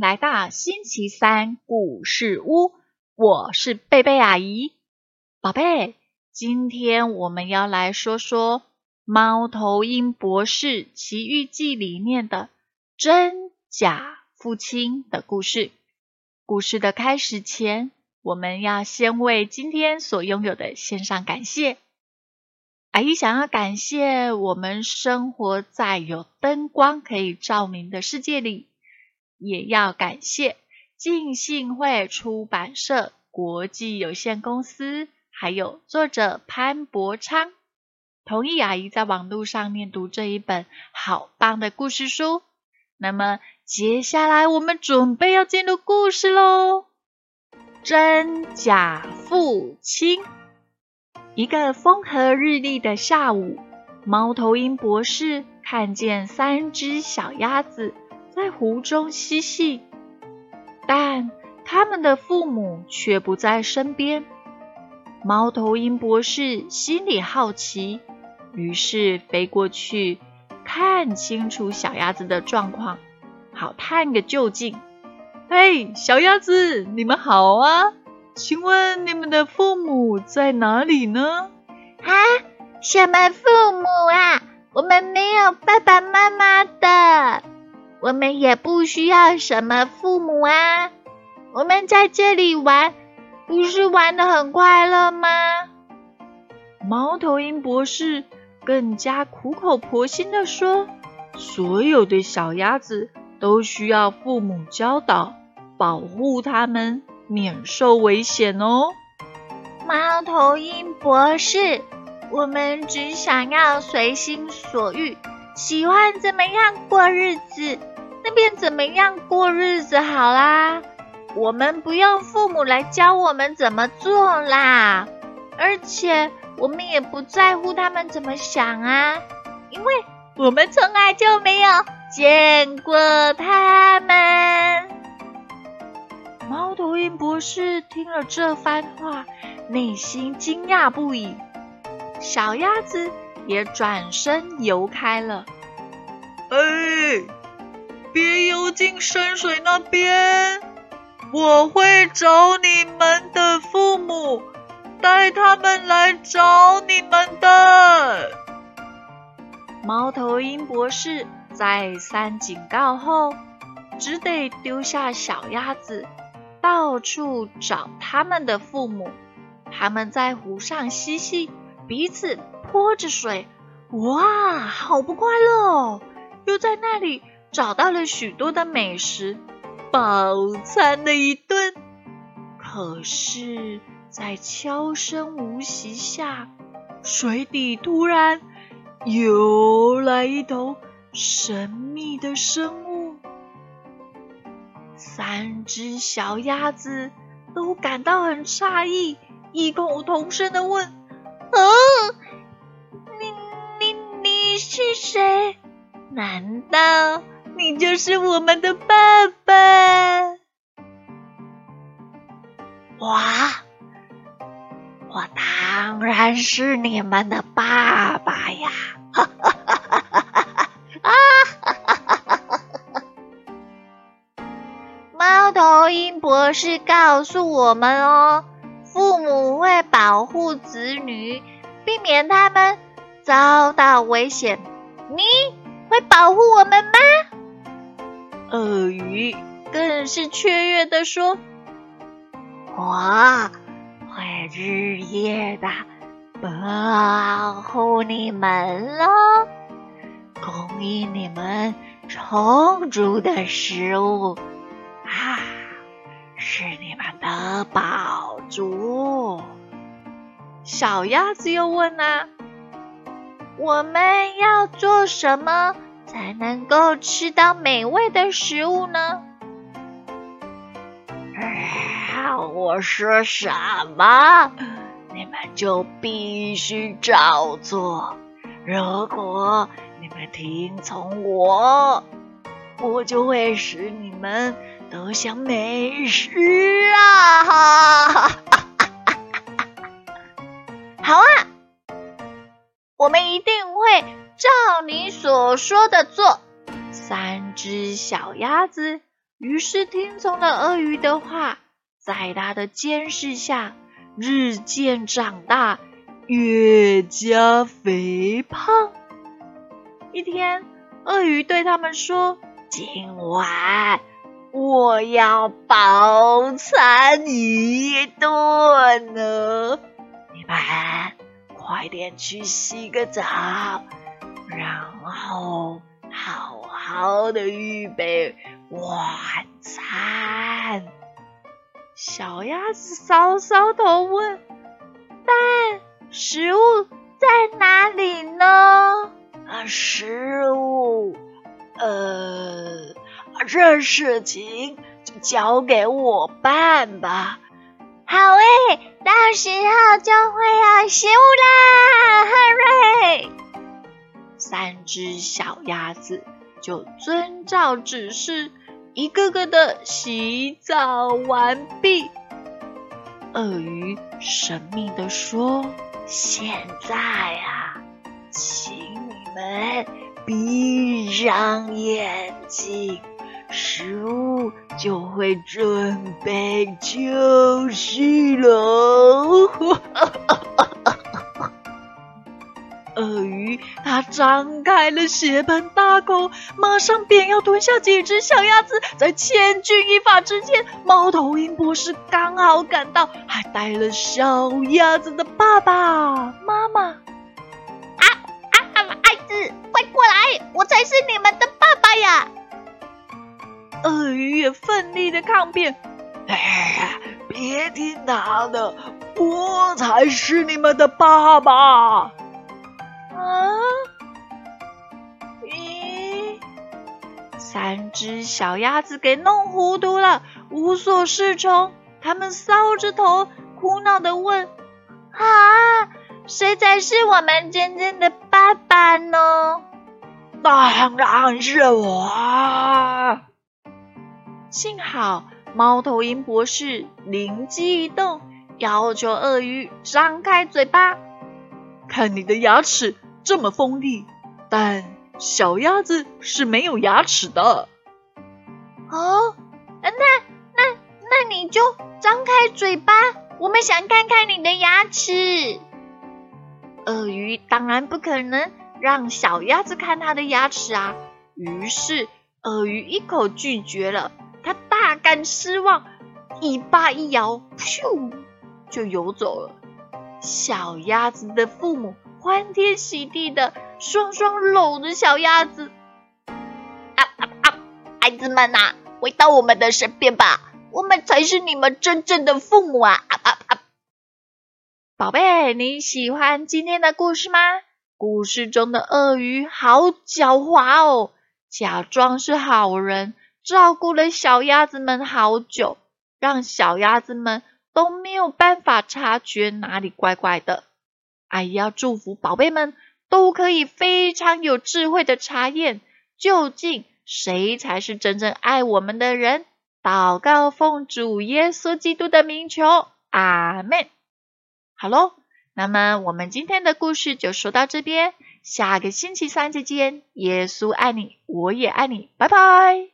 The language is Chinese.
来到星期三故事屋，我是贝贝阿姨。宝贝，今天我们要来说说《猫头鹰博士奇遇记》里面的真假父亲的故事。故事的开始前，我们要先为今天所拥有的献上感谢。阿姨想要感谢我们生活在有灯光可以照明的世界里。也要感谢浸信会出版社国际有限公司，还有作者潘伯昌，同意阿姨在网络上面读这一本好棒的故事书。那么接下来我们准备要进入故事喽。真假父亲。一个风和日丽的下午，猫头鹰博士看见三只小鸭子。在湖中嬉戏，但他们的父母却不在身边。猫头鹰博士心里好奇，于是飞过去看清楚小鸭子的状况，好探个究竟。嘿，小鸭子，你们好啊！请问你们的父母在哪里呢？啊，什么父母啊？我们没有爸爸妈妈的。我们也不需要什么父母啊！我们在这里玩，不是玩的很快乐吗？猫头鹰博士更加苦口婆心的说：“所有的小鸭子都需要父母教导，保护它们免受危险哦。”猫头鹰博士，我们只想要随心所欲。喜欢怎么样过日子，那便怎么样过日子好啦。我们不用父母来教我们怎么做啦，而且我们也不在乎他们怎么想啊，因为我们从来就没有见过他们。猫头鹰博士听了这番话，内心惊讶不已。小鸭子。也转身游开了。哎，别游进深水那边！我会找你们的父母，带他们来找你们的。猫头鹰博士再三警告后，只得丢下小鸭子，到处找他们的父母。他们在湖上嬉戏，彼此。泼着水，哇，好不快乐哦！又在那里找到了许多的美食，饱餐了一顿。可是，在悄声无息下，水底突然游来一头神秘的生物。三只小鸭子都感到很诧异，异口同声的问：“啊！”是谁？难道你就是我们的爸爸？哇！我当然是你们的爸爸呀！哈哈哈哈哈哈！啊哈哈哈哈！猫头鹰博士告诉我们哦，父母会保护子女，避免他们。遭到危险，你会保护我们吗？鳄鱼更是雀跃的说：“我会日夜的保护你们喽，供应你们充足的食物啊，是你们的宝足。”小鸭子又问啊。我们要做什么才能够吃到美味的食物呢？我说什么，你们就必须照做。如果你们听从我，我就会使你们都想美食啊！哈哈哈我们一定会照你所说的做。三只小鸭子于是听从了鳄鱼的话，在他的监视下，日渐长大，越加肥胖。一天，鳄鱼对他们说：“今晚我要饱餐一顿呢，你们快点去洗个澡，然后好好的预备晚餐。”小鸭子搔搔头问：“但食物在哪里呢？”啊，食物，呃，这事情就交给我办吧。好诶，到时候就会有食物啦！哈瑞，三只小鸭子就遵照指示，一个个的洗澡完毕。鳄鱼神秘的说：“现在啊，请你。”们闭上眼睛，食物就会准备就绪了。鳄鱼它张开了血盆大口，马上便要吞下几只小鸭子。在千钧一发之间，猫头鹰博士刚好赶到，还带了小鸭子的爸爸妈妈。快过来！我才是你们的爸爸呀！鳄鱼也奋力的抗辩：“哎，别听他的，我才是你们的爸爸！”啊？咦？三只小鸭子给弄糊涂了，无所适从。他们搔着头，苦恼的问：“啊，谁才是我们真正的爸爸呢？”当然是我。幸好猫头鹰博士灵机一动，要求鳄鱼张开嘴巴。看你的牙齿这么锋利，但小鸭子是没有牙齿的。哦，那那那你就张开嘴巴，我们想看看你的牙齿。鳄鱼当然不可能。让小鸭子看它的牙齿啊！于是鳄鱼一口拒绝了，他大感失望，尾巴一摇，咻，就游走了。小鸭子的父母欢天喜地的双双搂着小鸭子，啊啊啊！孩子们呐，回到我们的身边吧，我们才是你们真正的父母啊！啊啊啊！宝贝，你喜欢今天的故事吗？故事中的鳄鱼好狡猾哦，假装是好人，照顾了小鸭子们好久，让小鸭子们都没有办法察觉哪里怪怪的。阿姨要祝福宝贝们都可以非常有智慧的查验，究竟谁才是真正爱我们的人。祷告奉主耶稣基督的名求，阿门。好喽。那么，我们今天的故事就说到这边，下个星期三再见。耶稣爱你，我也爱你，拜拜。